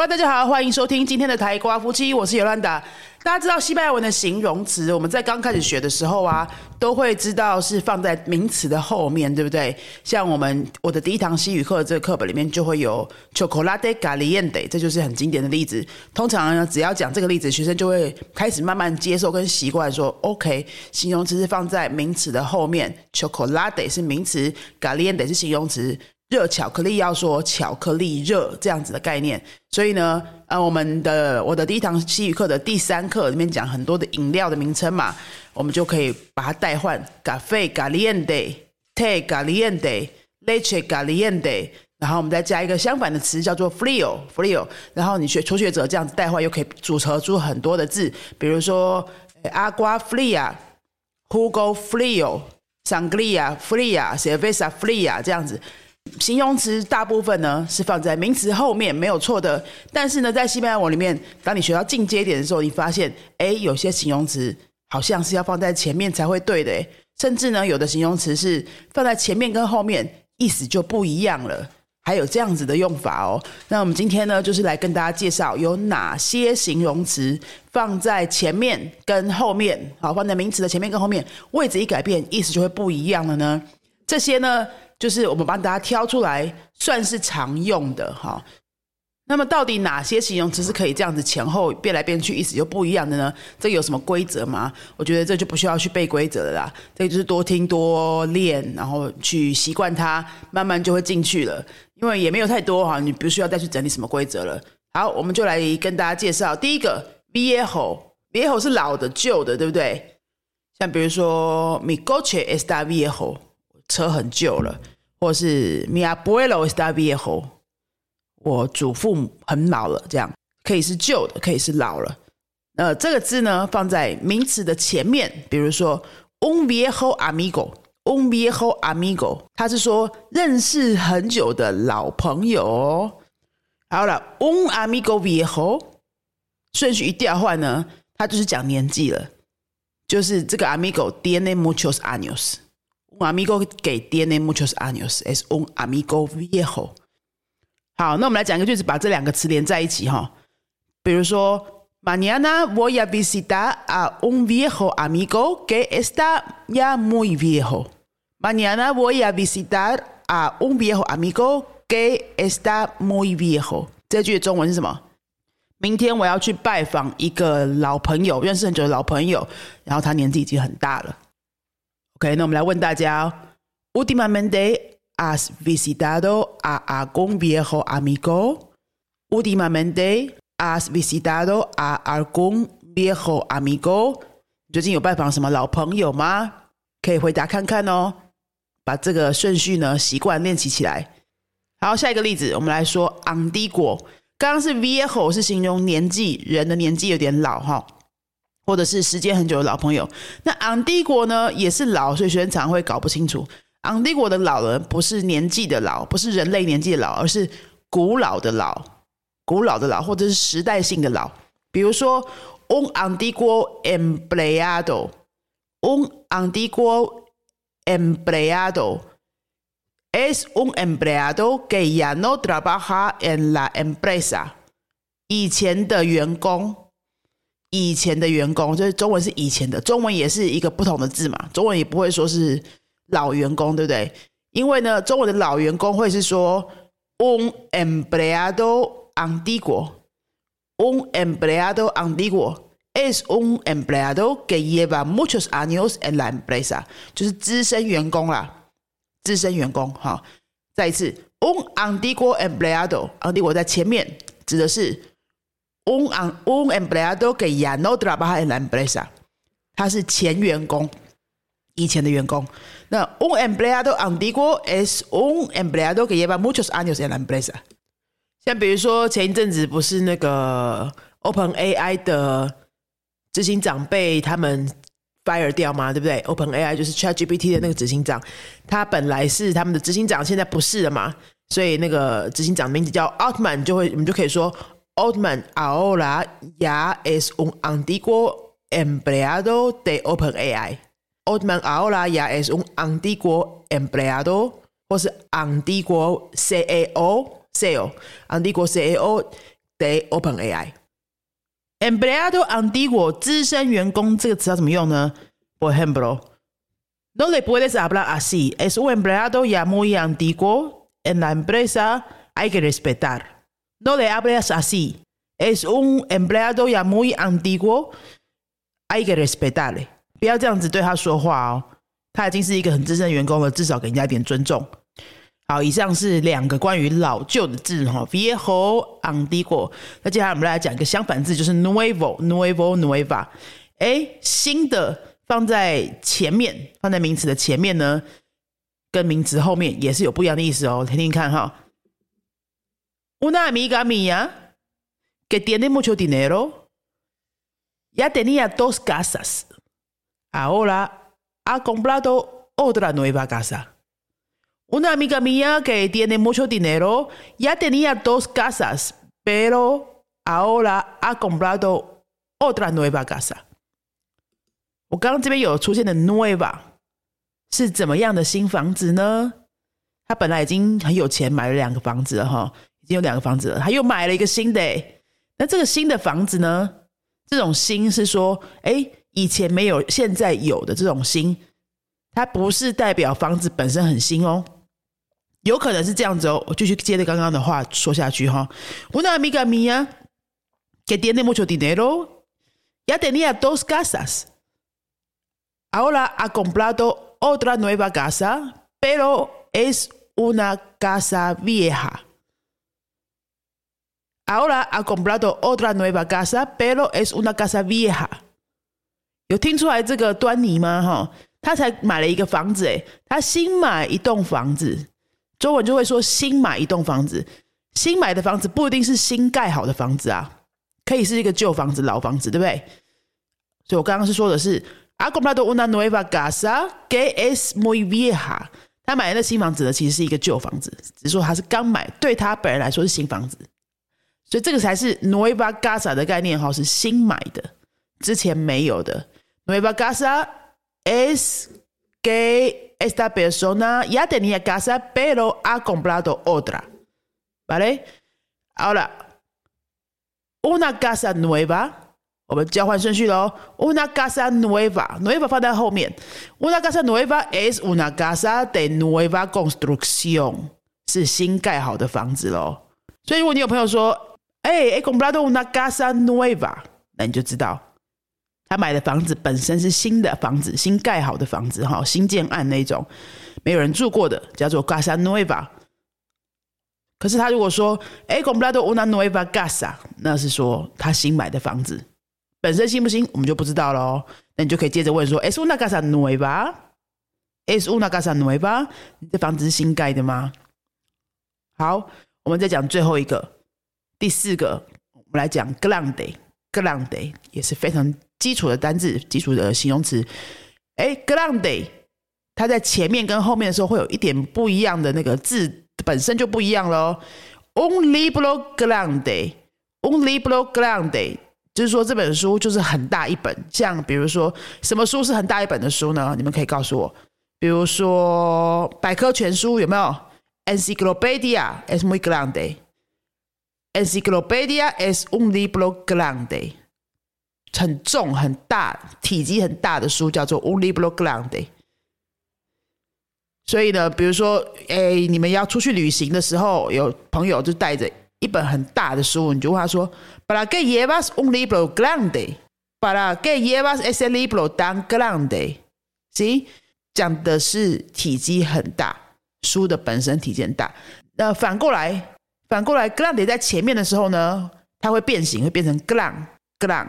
Hello，大家好，欢迎收听今天的台瓜夫妻，我是尤兰达。大家知道西班牙文的形容词，我们在刚开始学的时候啊，都会知道是放在名词的后面，对不对？像我们我的第一堂西语课这个课本里面就会有 chocolate caliente，这就是很经典的例子。通常呢，只要讲这个例子，学生就会开始慢慢接受跟习惯，说 OK，形容词是放在名词的后面，chocolate 是名词，caliente 是形容词。热巧克力要说巧克力热这样子的概念，所以呢，呃，我们的我的第一堂西语课的第三课里面讲很多的饮料的名称嘛，我们就可以把它代换，cafe caliente，tea caliente，leche caliente，然后我们再加一个相反的词叫做 frio，frio，然后你学初学者这样子代换又可以组合出很多的字，比如说 agua fria，jugo frio，sangria fria，cerveza fria 这样子。形容词大部分呢是放在名词后面，没有错的。但是呢，在西班牙文里面，当你学到进阶点的时候，你发现，哎，有些形容词好像是要放在前面才会对的，甚至呢，有的形容词是放在前面跟后面意思就不一样了，还有这样子的用法哦。那我们今天呢，就是来跟大家介绍有哪些形容词放在前面跟后面，好，放在名词的前面跟后面位置一改变，意思就会不一样了呢。这些呢？就是我们帮大家挑出来，算是常用的哈。那么到底哪些形容词是可以这样子前后变来变去，意思就不一样的呢？这有什么规则吗？我觉得这就不需要去背规则的啦。这就是多听多练，然后去习惯它，慢慢就会进去了。因为也没有太多哈，你不需要再去整理什么规则了。好，我们就来跟大家介绍第一个 viejo，viejo 是老的、旧的，对不对？像比如说 mi coche está viejo。车很旧了，或是 mi abuelo está viejo，我祖父母很老了，这样可以是旧的，可以是老了。呃，这个字呢放在名词的前面，比如说 un viejo amigo，un viejo amigo，他是说认识很久的老朋友。好了，un amigo viejo，顺序一调换呢，他就是讲年纪了，就是这个 amigo tiene muchos años。Un amigo que tiene muchos años es un amigo viejo。好，那我们来讲一个句子，把这两个词连在一起哈。比如说，Mañana voy a visitar a un viejo amigo que está ya muy viejo. Mañana voy a visitar a un viejo amigo que está muy viejo。这句中文是什么？明天我要去拜访一个老朋友，认识很久的老朋友，然后他年纪已经很大了。 OK，那我们来问大家：Últimamente has visitado a algún viejo amigo? Últimamente has visitado a algún viejo amigo? 最近有拜访什么老朋友吗？可以回答看看哦。把这个顺序呢习惯练习起来。好，下一个例子，我们来说 antiguo。刚刚是 viejo 是形容年纪，人的年纪有点老哈。或者是时间很久的老朋友，那昂帝国呢也是老，所以学生常会搞不清楚。昂帝国的老人不是年纪的老，不是人类年纪的老，而是古老的老，古老的老，或者是时代性的老。比如说，un antiguo empleado，un antiguo empleado es un empleado que ya no trabaja en la empresa，以前的员工。以前的员工，就是中文是以前的，中文也是一个不同的字嘛，中文也不会说是老员工，对不对？因为呢，中文的老员工会是说 un empleado antiguo，un empleado antiguo es un empleado que lleva muchos años en la empresa，就是资深员工啦，资深员工好。再一次，un antiguo empleado，antiguo 在前面指的是。Un un empleado que ya no trabaja en la empresa，他是前员工，以前的员工。那 un empleado antiguo es un empleado que lleva muchos años en la empresa。像比如说前一阵子不是那个 Open AI 的执行长被他们 fire 掉吗？对不对？Open AI 就是 ChatGPT 的那个执行长，他本来是他们的执行长，现在不是了嘛？所以那个执行长名字叫 Altman，就会我们就可以说。Altman ahora ya es un antiguo empleado de OpenAI. Altman ahora ya es un antiguo empleado 或是 antiguo CEO CEO antiguo CEO de OpenAI。Empleado antiguo 资深员工这个词要怎么用呢？Por ejemplo, no le puedes hablar así. Es un empleado ya muy antiguo en la empresa. Hay que respetar. No le hables así. Es un empleado ya muy antiguo. Hay que respetarle. 不要这样子对他说话哦。他已经是一个很资深的员工了，至少给人家一点尊重。好，以上是两个关于老旧的字哈，viejo antiguo。那接下来我们来讲一个相反字，就是 nuevo，nuevo，nueva。哎，新的放在前面，放在名词的前面呢，跟名词后面也是有不一样的意思哦。听听看哈 ，una amiga mía que tiene mucho dinero ya tenía dos casas, ahora ha comprado otra nueva casa. Una amiga mía que tiene mucho dinero ya tenía dos casas, pero ahora ha comprado otra nueva casa。我刚刚这边有出现的 nueva 是怎么样的新房子呢？他本来已经很有钱，买了两个房子了哈，已 经有两个房子了，他又买了一个新的。那这个新的房子呢？这种新是说，哎，以前没有，现在有的这种新，它不是代表房子本身很新哦。有可能是这样子哦，我继续接着刚刚的话说下去哈。Una amiga mía que tiene mucho dinero ya tenía dos casas. Ahora ha comprado otra nueva casa, pero es una casa vieja. Ahora ha comprado otra nueva casa, pero es una casa vieja. 有听出来这个端倪吗？哈，他才买了一个房子，诶，他新买一栋房子。中文就会说新买一栋房子，新买的房子不一定是新盖好的房子啊，可以是一个旧房子、老房子，对不对？所以我刚刚是说的是，ha comprado una nueva casa que es muy vieja。他买的那新房子呢，其实是一个旧房子，只是说他是刚买，对他本人来说是新房子。所以这个才是 nueva casa 的概念哈，是新买的，之前没有的。nueva casa es que esta persona ya tenía casa, pero ha comprado otra. ¿Vale? Ahora, una casa nueva. 我们交换顺序喽。Una casa nueva, nueva 放在后面。Una casa nueva es una casa de nueva construcción，是新盖好的房子喽。所以如果你有朋友说，哎，he comprado una casa nueva，那你就知道他买的房子本身是新的房子，新盖好的房子，哈，新建案那种，没有人住过的，叫做 casa nueva。可是他如果说，he comprado una nueva casa，那是说他新买的房子本身新不新，我们就不知道喽。那你就可以接着问说，es una casa nueva？es una casa nueva？你的房子是新盖的吗？好，我们再讲最后一个，第四个，我们来讲 grande，grande 也是非常。基础的单字，基础的形容词，哎，grande，它在前面跟后面的时候会有一点不一样的那个字本身就不一样喽。Un libro grande，un libro grande，就是说这本书就是很大一本。像比如说什么书是很大一本的书呢？你们可以告诉我。比如说百科全书有没有？Enciclopedia es muy grande。Enciclopedia es un libro grande。很重、很大、体积很大的书叫做 un libro grande。所以呢，比如说，哎，你们要出去旅行的时候，有朋友就带着一本很大的书，你就问他说：“Para qué llevas un libro grande? Para qué llevas ese libro tan grande？” 行，讲的是体积很大，书的本身体积很大。那反过来，反过来，grande 在前面的时候呢，它会变形，会变成 gran gran。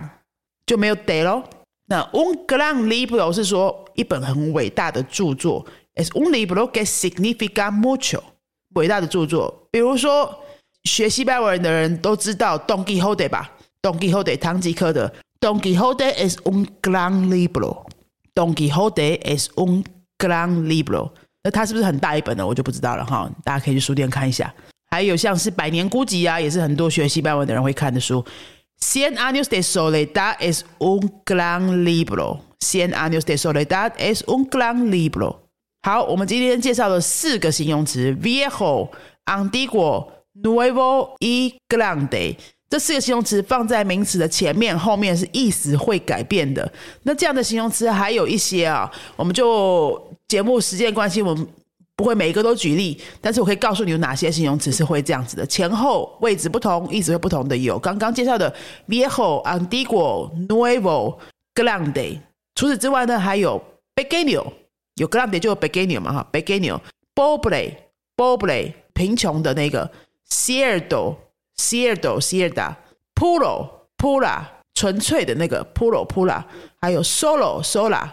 就没有得喽。那 un gran libro 是说一本很伟大的著作，es un libro que significa mucho，伟大的著作。比如说学西班牙文的人都知道 Don Quixote 吧？Don Quixote 唐吉诃德，Don Quixote es un gran libro，Don Quixote es un gran libro。那它是不是很大一本呢？我就不知道了哈。大家可以去书店看一下。还有像是《百年孤寂》啊，也是很多学西班牙文的人会看的书。Cien años de soledad es un gran libro. Cien años de soledad es un gran libro. 好，我们今天介绍了四个形容词：viejo、antiguo、nuevo y grande。这四个形容词放在名词的前面、后面是意思会改变的。那这样的形容词还有一些啊，我们就节目时间关系，我们不会每一个都举例，但是我可以告诉你有哪些形容词是会这样子的，前后位置不同，意思会不同的有刚刚介绍的 viejo、antiguo、nuevo、grande。除此之外呢，还有 beginner，有 grande 就有 beginner 嘛哈，beginner、pobre、pobre 贫穷的那个，cierto。Cierto, cierta, puro, pura，纯粹的那个 puro, pura，还有 solo, sola,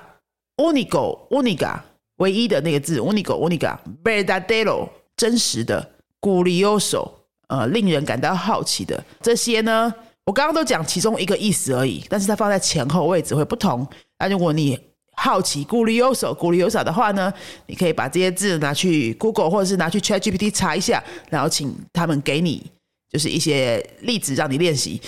único, única，唯一的那个字 único, única, verdadero，真实的 curioso，呃，令人感到好奇的这些呢，我刚刚都讲其中一个意思而已，但是它放在前后位置会不同。那如果你好奇 curioso, curiosa 的话呢，你可以把这些字拿去 Google 或者是拿去 ChatGPT 查一下，然后请他们给你。就是一些例子让你练习。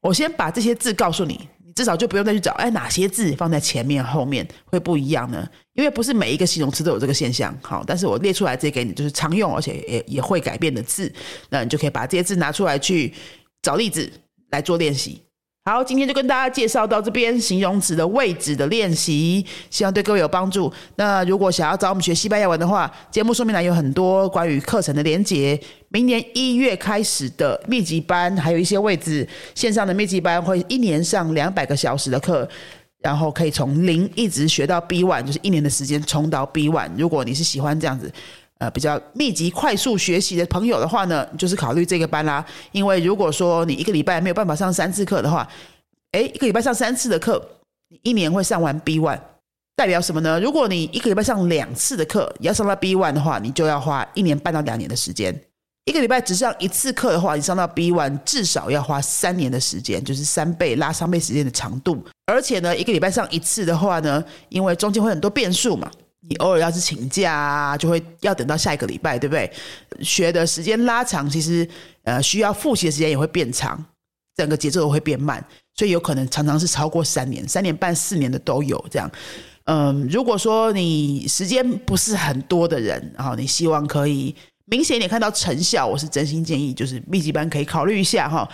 我先把这些字告诉，你至少就不用再去找，哎，哪些字放在前面后面会不一样呢？因为不是每一个形容词都有这个现象。好，但是我列出来这些给你，就是常用而且也也会改变的字，那你就可以把这些字拿出来去找例子来做练习。好，今天就跟大家介绍到这边形容词的位置的练习，希望对各位有帮助。那如果想要找我们学西班牙文的话，节目说明栏有很多关于课程的连结。明年一月开始的密集班，还有一些位置线上的密集班，会一年上两百个小时的课，然后可以从零一直学到 B one，就是一年的时间冲到 B one。如果你是喜欢这样子。呃，比较密集、快速学习的朋友的话呢，就是考虑这个班啦。因为如果说你一个礼拜没有办法上三次课的话，哎，一个礼拜上三次的课，你一年会上完 B one，代表什么呢？如果你一个礼拜上两次的课，你要上到 B one 的话，你就要花一年半到两年的时间。一个礼拜只上一次课的话，你上到 B one 至少要花三年的时间，就是三倍拉三倍时间的长度。而且呢，一个礼拜上一次的话呢，因为中间会很多变数嘛。你偶尔要是请假，啊，就会要等到下一个礼拜，对不对？学的时间拉长，其实呃需要复习的时间也会变长，整个节奏会变慢，所以有可能常常是超过三年、三年半、四年的都有这样。嗯，如果说你时间不是很多的人，然后你希望可以明显一点看到成效，我是真心建议，就是密集班可以考虑一下哈。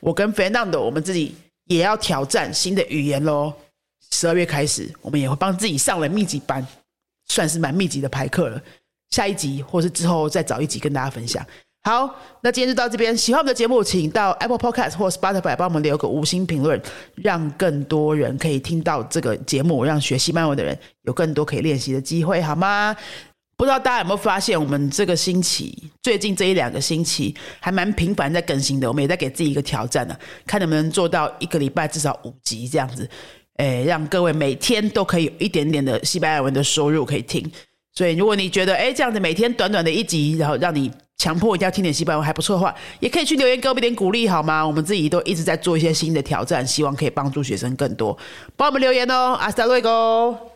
我跟 Fernando 我们自己也要挑战新的语言喽。十二月开始，我们也会帮自己上了密集班。算是蛮密集的排课了，下一集或是之后再找一集跟大家分享。好，那今天就到这边。喜欢我们的节目，请到 Apple Podcast 或 Spotify 帮我们留个五星评论，让更多人可以听到这个节目，让学西班牙文的人有更多可以练习的机会，好吗？不知道大家有没有发现，我们这个星期最近这一两个星期还蛮频繁在更新的，我们也在给自己一个挑战呢，看能不能做到一个礼拜至少五集这样子。诶，让各位每天都可以有一点点的西班牙文的收入可以听。所以，如果你觉得诶这样子每天短短的一集，然后让你强迫一定要听点西班牙文还不错的话，也可以去留言给我们点鼓励好吗？我们自己都一直在做一些新的挑战，希望可以帮助学生更多。帮我们留言哦，阿斯达瑞哥。